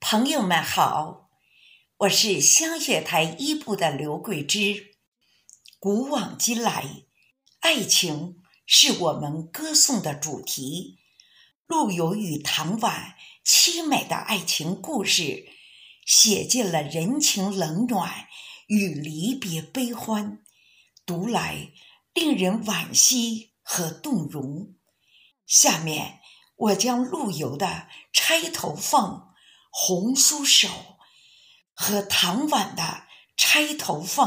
朋友们好，我是香雪台一部的刘桂枝。古往今来，爱情是我们歌颂的主题。陆游与唐婉凄美的爱情故事，写尽了人情冷暖与离别悲欢，读来令人惋惜和动容。下面我将陆游的《钗头凤》《红酥手》和唐婉的《钗头凤》。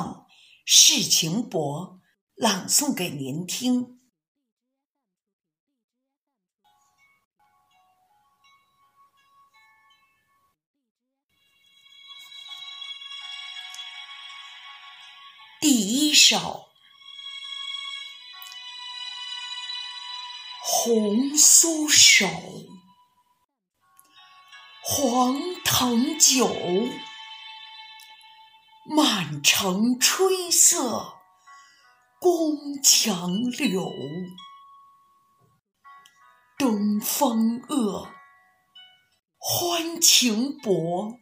世情薄，朗诵给您听。第一首《红酥手》，黄藤酒。满城春色宫墙柳，东风恶，欢情薄。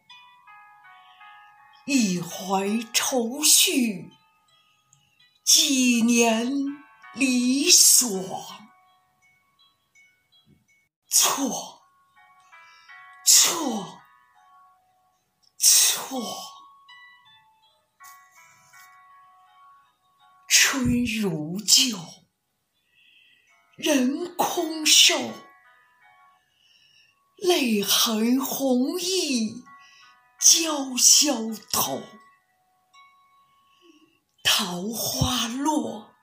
一怀愁绪，几年离索。错，错，错。春如旧，人空瘦，泪痕红浥鲛绡透。桃花落，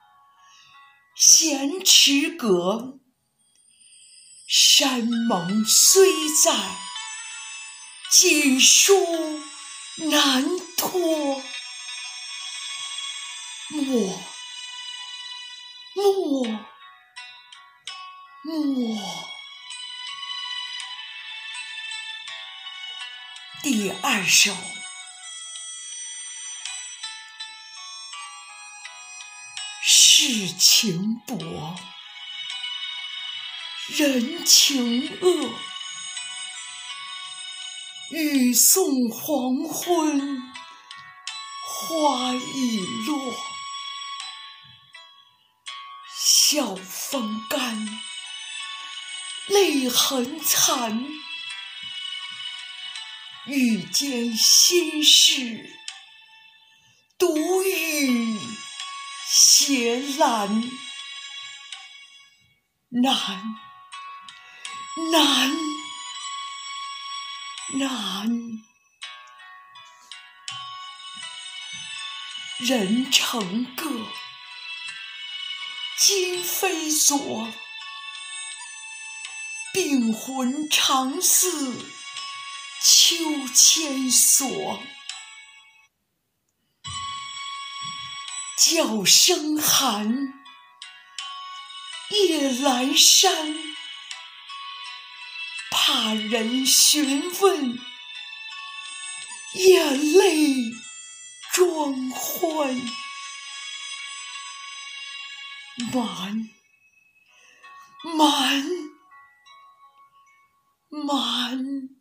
闲池阁，山盟虽在，锦书难托。莫。莫莫，第二首，世情薄，人情恶，雨送黄昏，花已落。晓风干，泪痕残。欲笺心事，独语斜阑。难，难，难。人成各。今非昨，病魂常似秋千索。角声寒，夜阑珊，怕人询问，眼泪装欢。满，满，满。